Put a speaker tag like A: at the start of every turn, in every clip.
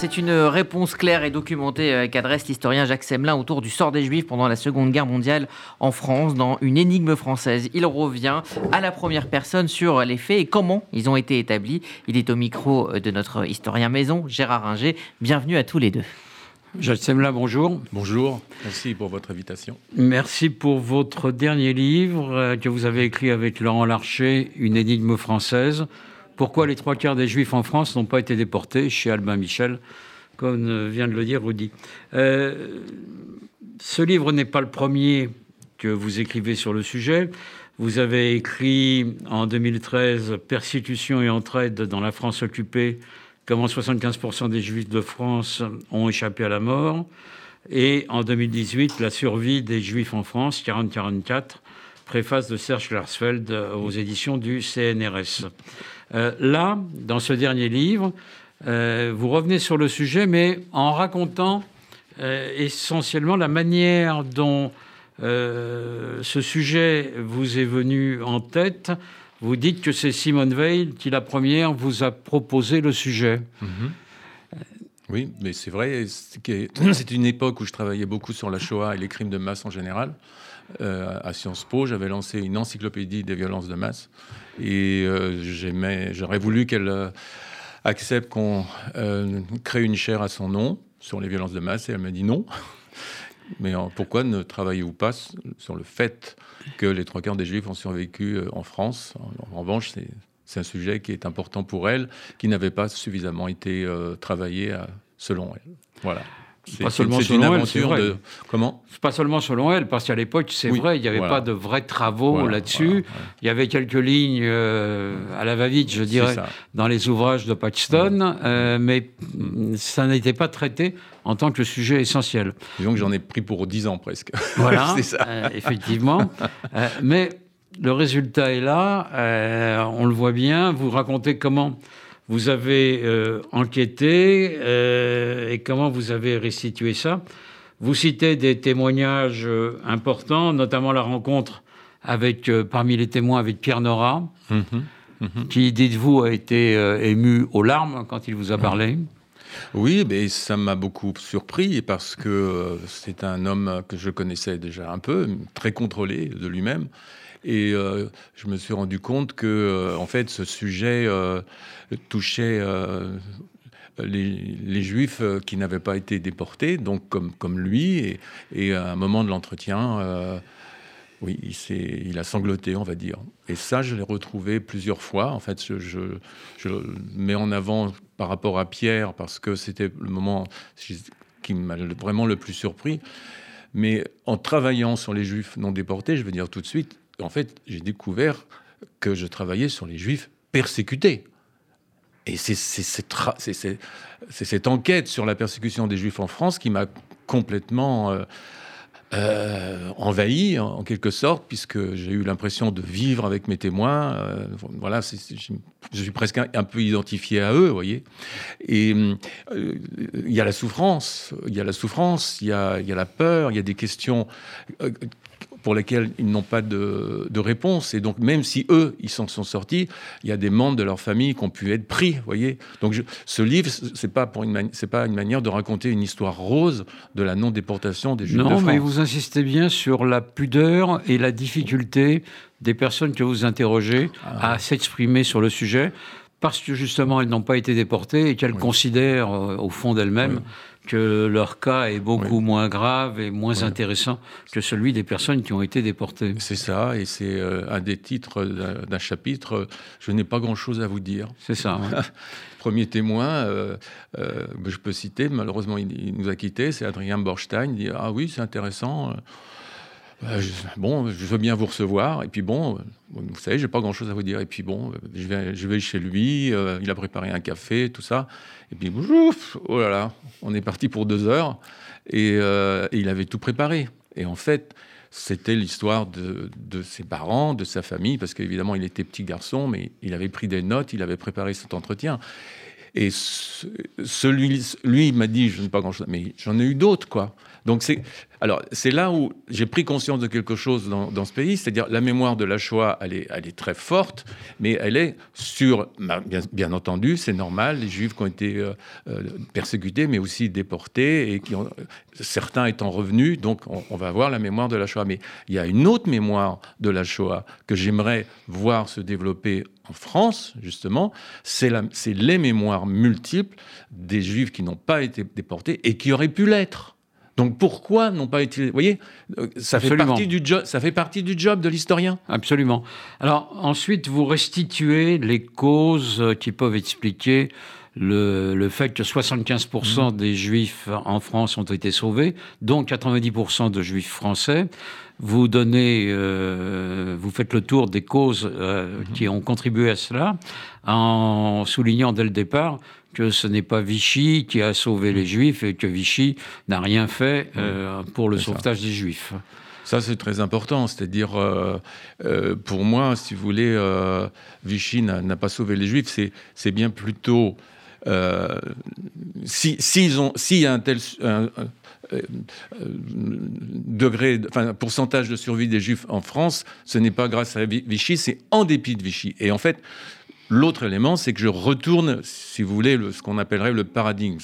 A: C'est une réponse claire et documentée euh, qu'adresse l'historien Jacques Semelin autour du sort des Juifs pendant la Seconde Guerre mondiale en France dans une énigme française. Il revient à la première personne sur les faits et comment ils ont été établis. Il est au micro de notre historien maison, Gérard Ringer. Bienvenue à tous les deux.
B: Jacques Semelin, bonjour.
C: Bonjour, merci pour votre invitation.
B: Merci pour votre dernier livre euh, que vous avez écrit avec Laurent Larcher, Une énigme française. Pourquoi les trois quarts des Juifs en France n'ont pas été déportés chez Albin Michel, comme vient de le dire Rudy. Euh, ce livre n'est pas le premier que vous écrivez sur le sujet. Vous avez écrit en 2013 Persécution et entraide dans la France occupée, comment 75% des Juifs de France ont échappé à la mort. Et en 2018, La survie des Juifs en France, 40-44, préface de Serge Klarsfeld aux éditions du CNRS. Euh, là, dans ce dernier livre, euh, vous revenez sur le sujet, mais en racontant euh, essentiellement la manière dont ce sujet vous est venu en tête. Vous dites que c'est Simone Veil qui, la première, vous a proposé le sujet.
C: Mm-hmm. Oui, mais c'est vrai. C'est une époque où je travaillais beaucoup sur la Shoah et les crimes de masse en général. À Sciences Po, j'avais lancé une encyclopédie des violences de masse. Et euh, j'aurais voulu qu'elle euh, accepte qu'on euh, crée une chaire à son nom sur les violences de masse. Et elle m'a dit non. Mais pourquoi ne travaillez-vous pas sur le fait que les trois quarts des juifs ont survécu en France? En, revanche, c'est un sujet qui est important pour elle, qui n'avait pas suffisamment été travaillé selon elle. Voilà.
B: C'est pas seulement selon elle, c'est vrai. Comment? Pas seulement selon elle, parce qu'à l'époque, c'est vrai, il n'y avait pas de vrais travaux là-dessus. Il y avait quelques lignes euh, à la va-vite, je dirais, dans les ouvrages de Paxton, euh, mais ça n'était pas traité en tant que sujet essentiel.
C: Disons que j'en ai pris pour 10 ans presque.
B: Voilà, c'est ça. Euh, effectivement. mais le résultat est là, on le voit bien. Vous racontez comment vous avez euh, enquêté euh, et comment vous avez restitué ça? Vous citez des témoignages euh, importants, notamment la rencontre avec, parmi les témoins avec Pierre Nora, mhm. Mhm. qui, dites-vous, a été ému aux larmes quand il vous a parlé?
C: Oui, mais ça m'a beaucoup surpris parce que c'est un homme que je connaissais déjà un peu, très contrôlé de lui-même. Et euh, je me suis rendu compte que, euh, en fait, ce sujet euh, touchait les, juifs qui n'avaient pas été déportés, donc comme, comme lui. Et, à un moment de l'entretien, oui, il, a sangloté, on va dire. Et ça, je l'ai retrouvé plusieurs fois. En fait, je, je, mets en avant par rapport à Pierre, parce que c'était le moment qui m'a vraiment le plus surpris. Mais en travaillant sur les juifs non déportés, je veux dire tout de suite, en fait, j'ai découvert que je travaillais sur les juifs persécutés. Et c'est cette enquête sur la persécution des juifs en France qui m'a complètement euh, euh, envahi, en, quelque sorte, puisque j'ai eu l'impression de vivre avec mes témoins. Euh, voilà, je suis presque un, peu identifié à eux, vous voyez. Et il y a la souffrance, il y a la souffrance, il y a la peur, il y a des questions pour lesquels ils n'ont pas de, réponse. Et donc, même si eux, ils s'en sont sortis, il y a des membres de leur famille qui ont pu être pris, voyez. Donc, ce livre, c'est pas pour une c'est pas une manière de raconter une histoire rose de la non-déportation des Juifs
B: non,
C: de France.
B: mais vous insistez bien sur la pudeur et la difficulté des personnes que vous interrogez ah. à s'exprimer sur le sujet parce que justement elles n'ont pas été déportées et qu'elles considèrent euh, au fond d'elles-mêmes que leur cas est beaucoup moins grave et moins intéressant que celui des personnes qui ont été déportées.
C: C'est ça, et c'est euh, un des titres d'un chapitre. Je n'ai pas grand-chose à vous dire.
B: C'est ça.
C: Premier témoin, euh, je peux citer, malheureusement il, nous a quittés, c'est Adrien Borstein. Il dit Ah oui, c'est intéressant. Euh, bon, je veux bien vous recevoir. Et puis bon, vous savez, j'ai pas grand-chose à vous dire. Et puis bon, je vais, je vais chez lui. Euh, il a préparé un café, tout ça. Et puis, ouf, oh là là, on est parti pour deux heures. Euh, et, il avait tout préparé. Et en fait, c'était l'histoire de, ses parents, de sa famille, parce qu'évidemment, il était petit garçon, mais il avait pris des notes, il avait préparé cet entretien. Et celui, lui, m'a dit, je ne sais pas grand-chose, mais j'en ai eu d'autres, quoi. Donc c'est alors c'est là où j'ai pris conscience de quelque chose dans, ce pays, c'est-à-dire la mémoire de la Shoah, elle est, très forte, mais elle est sur, bah, bien, bien entendu, c'est normal, les Juifs qui ont été euh, euh, persécutés, mais aussi déportés et qui ont certains étant revenus, donc on, va avoir la mémoire de la Shoah. Mais il y a une autre mémoire de la Shoah que j'aimerais voir se développer en France, justement, c'est les mémoires multiples des Juifs qui n'ont pas été déportés et qui auraient pu l'être. Donc pourquoi n'ont pas été... Vous voyez, euh, ça fait, partie du job, ça fait partie du job de l'historien.
B: Absolument. Alors ensuite, vous restituez les causes qui peuvent expliquer le, fait que 75% mmh. des juifs en France ont été sauvés, dont 90% de juifs français. Vous donnez, euh, vous faites le tour des causes euh, mmh. qui ont contribué à cela, en soulignant dès le départ que ce n'est pas Vichy qui a sauvé les Juifs et que Vichy n'a rien fait euh, pour le sauvetage des Juifs.
C: Ça, c'est très important. C'est-à-dire, euh, euh, pour moi, si vous voulez, Vichy n'a pas sauvé les Juifs. C'est bien plutôt. S'il si, si y a un tel. degré, enfin, pourcentage de survie des Juifs en France, ce n'est pas grâce à Vichy, c'est en dépit de Vichy. Et en fait, L'autre élément, c'est que je retourne, si vous voulez, ce qu'on appellerait le paradigme.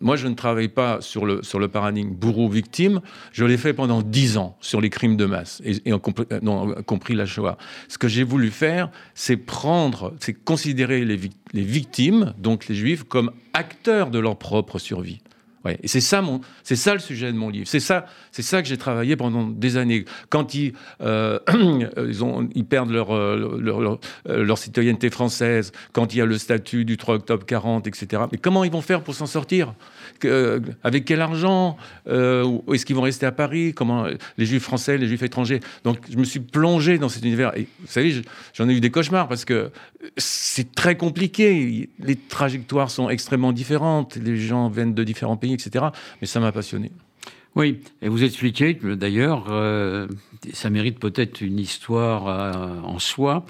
C: Moi, je ne travaille pas sur le, sur le paradigme bourreau-victime. Je l'ai fait pendant dix ans sur les crimes de masse, et, et euh, compris la Shoah. Ce que j'ai voulu faire, c'est prendre, c'est considérer les, les victimes, donc les juifs, comme acteurs de leur propre survie. Et c'est ça, mon, c'est ça le sujet de mon livre. C'est ça, c'est ça que j'ai travaillé pendant des années. Quand ils, euh, ils, ont, ils perdent leur, euh, euh, leur, citoyenneté française, quand il y a le statut du 3 octobre 40, etc. Mais comment ils vont faire pour s'en sortir? Avec quel argent? Est-ce qu'ils vont rester à Paris? Comment les Juifs français, les Juifs étrangers? Donc, je me suis plongé dans cet univers. Et vous savez, j'en ai eu des cauchemars parce que c'est très compliqué. Les trajectoires sont extrêmement différentes. Les gens viennent de différents pays etc. Mais ça m'a passionné.
B: Oui, et vous expliquez d'ailleurs, euh, ça mérite peut-être une histoire euh, en soi,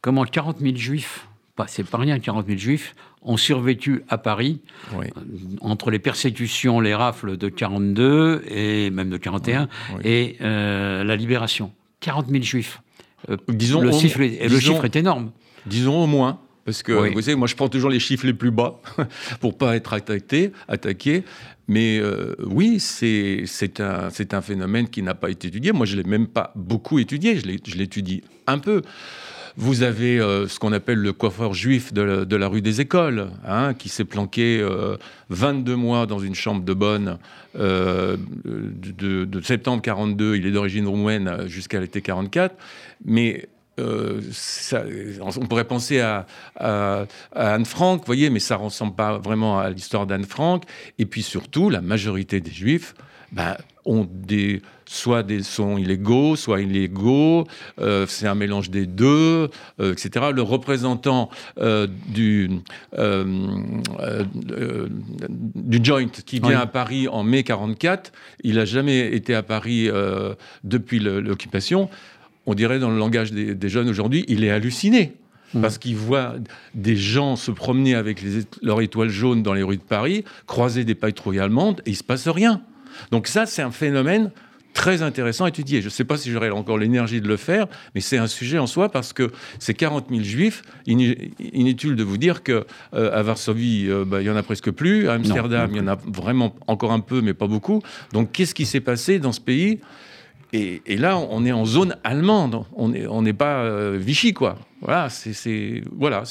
B: comment 40 000 juifs, c'est pas rien 40 000 juifs, ont survécu à Paris euh, entre les persécutions, les rafles de 42 et même de 41 et la libération. 40 000 juifs. disons, le, chiffre, le chiffre est énorme.
C: Disons au moins. Parce que, vous savez, moi, je prends toujours les chiffres les plus bas pour pas être attaqué. attaqué. Mais euh, oui, c'est un, un phénomène qui n'a pas été étudié. Moi, je ne l'ai même pas beaucoup étudié. Je l'étudie un peu. Vous avez euh, ce qu'on appelle le coiffeur juif de la, de la rue des Écoles, hein, qui s'est planqué 22 euh, mois dans une chambre de bonne de, de, septembre 42. Il est d'origine roumaine jusqu'à l'été 44. Mais euh, on pourrait penser à, Anne Frank, vous voyez, mais ça ne ressemble pas vraiment à l'histoire d'Anne Frank. Et puis surtout, la majorité des Juifs ben, ont des, soit des sons illégaux, soit illégaux. Euh, c'est un mélange des deux, euh, etc. Le représentant du, du joint qui vient à Paris en mai 44, il n'a jamais été à Paris depuis l'occupation on dirait dans le langage des, jeunes aujourd'hui, il est halluciné. Mmh. Parce qu'il voit des gens se promener avec les, leur étoile jaune dans les rues de Paris, croiser des patrouilles allemandes, et il ne se passe rien. Donc ça, c'est un phénomène très intéressant à étudier. Je ne sais pas si j'aurai encore l'énergie de le faire, mais c'est un sujet en soi parce que ces 40 000 juifs, inutile de vous dire qu'à euh, Varsovie, euh, bah, il y en a presque plus. À Amsterdam, il y en a vraiment encore un peu, mais pas beaucoup. Donc qu'est-ce qui s'est passé dans ce pays et, là, on est en zone allemande, on n'est on pas euh, Vichy, quoi. Voilà, c'est voilà,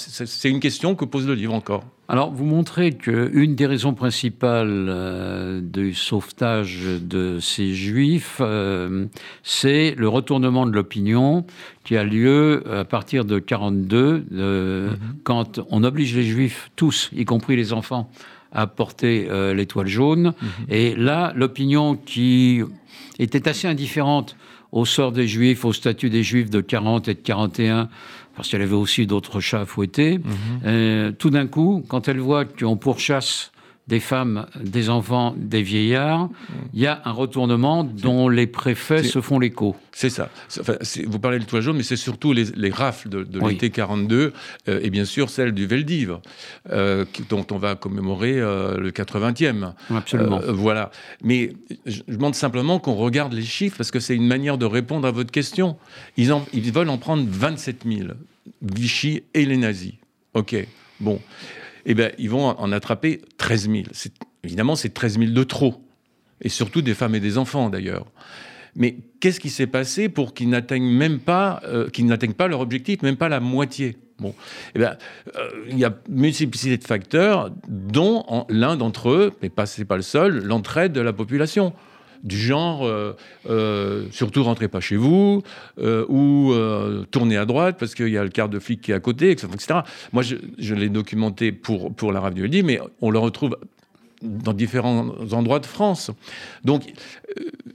C: une question que pose le livre encore.
B: Alors, vous montrez qu'une des raisons principales euh, du sauvetage de ces juifs, euh, c'est le retournement de l'opinion qui a lieu à partir de 42, mm-hmm. quand on oblige les juifs, tous, y compris les enfants, à porter l'étoile jaune. Mm-hmm. Et là, l'opinion qui était assez indifférente au sort des Juifs, au statut des Juifs de 40 et de 41, parce qu'elle avait aussi d'autres chats à fouetter. Mhm. Euh, tout d'un coup, quand elle voit qu'on pourchasse des femmes, des enfants, des vieillards, il y a un retournement dont les préfets se font l'écho.
C: C'est ça. vous parlez de toit jaune, mais c'est surtout les, rafles de, l'été 42 euh, et bien sûr celle du Veldiv, euh, dont on va commémorer euh, le 80e.
B: Absolument.
C: voilà. Mais je demande simplement qu'on regarde les chiffres parce que c'est une manière de répondre à votre question. Ils, ils veulent en prendre 27 000, Vichy et les nazis. OK. Bon eh bien, ils vont en attraper 13 000. Évidemment, c'est 13 000 de trop. Et surtout des femmes et des enfants, d'ailleurs. Mais qu'est-ce qui s'est passé pour qu'ils n'atteignent même pas, euh, qu'ils n'atteignent pas leur objectif, même pas la moitié? Bon, eh bien, euh, il y a multiplicité de facteurs, dont l'un d'entre eux, mais pas c'est pas le seul, l'entraide de la population du genre euh, euh, surtout rentrez pas chez vous euh, ou tournez à droite parce qu'il y a le quart de flic qui est à côté, etc. Moi, je, l'ai documenté pour, pour la radio dit, mais on le retrouve dans différents endroits de France. Donc,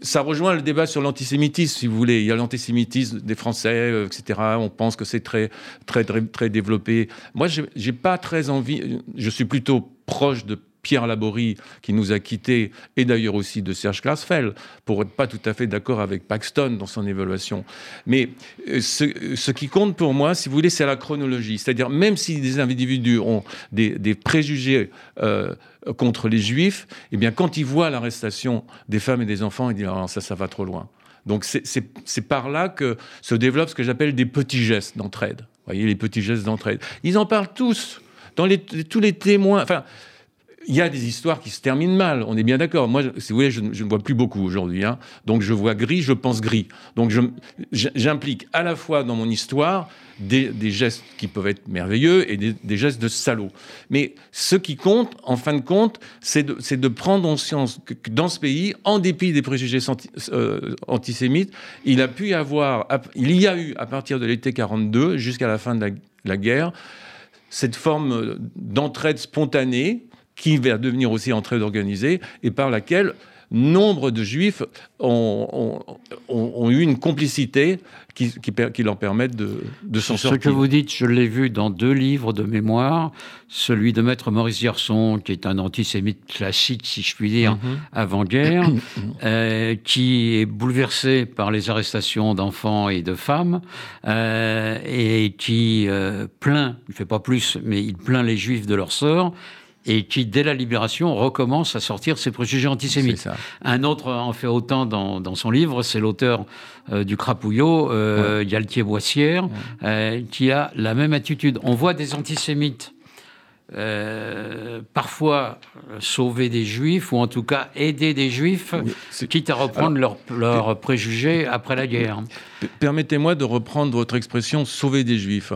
C: ça rejoint le débat sur l'antisémitisme, si vous voulez. Il y a l'antisémitisme des Français, etc. On pense que c'est très, très, très, très développé. Moi, j'ai pas très envie. Je suis plutôt proche de Pierre Laborie, qui nous a quittés, et d'ailleurs aussi de Serge Klarsfeld, pour être pas tout à fait d'accord avec Paxton dans son évaluation. Mais euh, ce, qui compte pour moi, si vous voulez, c'est la chronologie. C'est-à-dire, même si des individus ont des, préjugés euh, contre les juifs, eh bien, quand ils voient l'arrestation des femmes et des enfants, ils disent ah, ça, ça va trop loin. Donc c'est par là que se développent ce que j'appelle des petits gestes d'entraide. Vous voyez, les petits gestes d'entraide. Ils en parlent tous. Dans tous les témoins. Enfin, il y a des histoires qui se terminent mal, on est bien d'accord. Moi, si vous voulez, je, ne vois plus beaucoup aujourd'hui. Hein. Donc je vois gris, je pense gris. Donc j'implique à la fois dans mon histoire des, gestes qui peuvent être merveilleux et des, gestes de salaud. Mais ce qui compte, en fin de compte, c'est de, prendre conscience que, dans ce pays, en dépit des préjugés euh, antisémites, il a pu y avoir, il y a eu à partir de l'été 42 jusqu'à la fin de la guerre, cette forme d'entraide spontanée qui va devenir aussi entraide organisée et par laquelle nombre de juifs ont, eu une complicité qui, qui, leur permettent de, de s'en sortir.
B: Ce que vous dites, je l'ai vu dans deux livres de mémoire, celui de Maître Maurice Gerson, qui est un antisémite classique, si je puis dire, mhm. avant-guerre, euh, qui est bouleversé par les arrestations d'enfants et de femmes, euh, et qui euh, plaint, il ne fait pas plus, mais il plaint les juifs de leur sort, et qui, dès la libération, recommence à sortir ses préjugés antisémites. Un autre en fait autant dans, dans son livre, c'est l'auteur euh, du Crapouillot, euh, Boissière, euh, qui a la même attitude. On voit des antisémites euh, parfois sauver des juifs, ou en tout cas aider des juifs, quitte à reprendre leurs leur préjugés après la guerre.
C: Permettez-moi de reprendre votre expression sauver des juifs.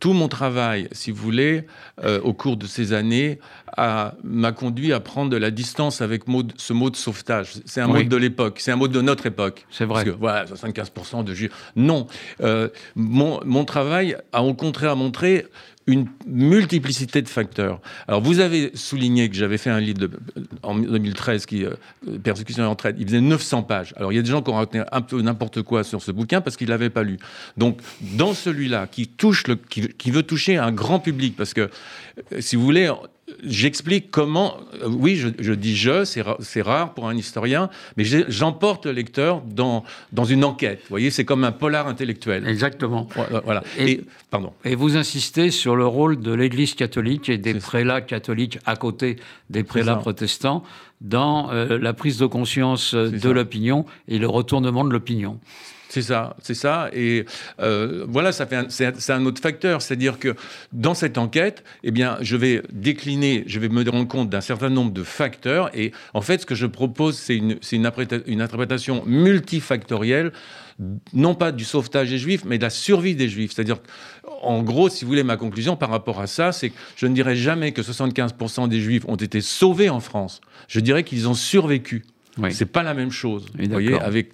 C: Tout mon travail, si vous voulez, euh, au cours de ces années, m'a conduit à prendre de la distance avec ce mot de sauvetage. C'est un mot de l'époque, c'est un mot de notre époque.
B: C'est vrai.
C: Parce que, voilà, 75% de juifs. Non. Euh, mon, mon travail a au contraire montré une multiplicité de facteurs. Alors, vous avez souligné que j'avais fait un livre en 2013 qui, euh, Persécution et entraide, il faisait 900 pages. Alors, il y a des gens qui ont raconté un peu n'importe quoi sur ce bouquin parce qu'ils ne l'avaient pas lu. Donc, dans celui-là, qui touche qui, veut toucher un grand public, parce que, euh, si vous voulez, j'explique comment, oui, je, dis je, c'est rare, pour un historien, mais j'emporte le lecteur dans, dans une enquête. Vous voyez, c'est comme un polar intellectuel.
B: Exactement.
C: Voilà.
B: Et, pardon. et vous insistez sur le rôle de l'Église catholique et des prélats catholiques à côté des prélats protestants dans euh, la prise de conscience de l'opinion et le retournement de l'opinion.
C: C'est ça, c'est ça. Et euh, voilà, ça fait c'est un autre facteur. C'est-à-dire que dans cette enquête, eh bien, je vais décliner, je vais me rendre compte d'un certain nombre de facteurs. Et en fait, ce que je propose, c'est une, une, une interprétation multifactorielle non pas du sauvetage des juifs, mais de la survie des juifs. C'est-à-dire, en gros, si vous voulez, ma conclusion par rapport à ça, c'est que je ne dirais jamais que 75% des juifs ont été sauvés en France. Je dirais qu'ils ont survécu. Oui. C'est pas la même chose. Vous voyez, avec,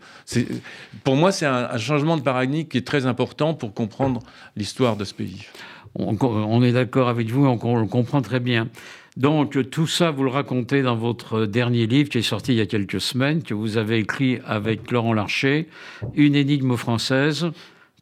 C: pour moi, c'est un, changement de paradigme qui est très important pour comprendre l'histoire de ce pays.
B: On, est d'accord avec vous, on, on, le comprend très bien. Donc tout ça, vous le racontez dans votre dernier livre qui est sorti il y a quelques semaines, que vous avez écrit avec Laurent Larcher, Une énigme française,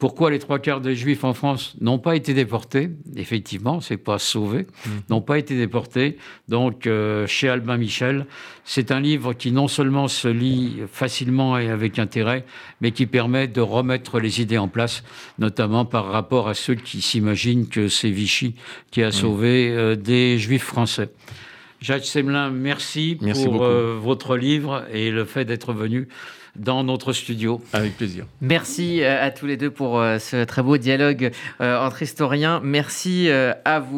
B: Pourquoi les trois quarts des Juifs en France n'ont pas été déportés? Effectivement, c'est pas sauvé, mmh. n'ont pas été déportés. Donc, euh, chez Albin Michel, c'est un livre qui non seulement se lit facilement et avec intérêt, mais qui permet de remettre les idées en place, notamment par rapport à ceux qui s'imaginent que c'est Vichy qui a sauvé euh, des Juifs français. Jacques Semelin, merci, pour euh, votre livre et le fait d'être venu dans notre studio.
C: Avec plaisir.
A: Merci euh, à tous les deux pour euh, ce très beau dialogue euh, entre historiens. Merci à vous.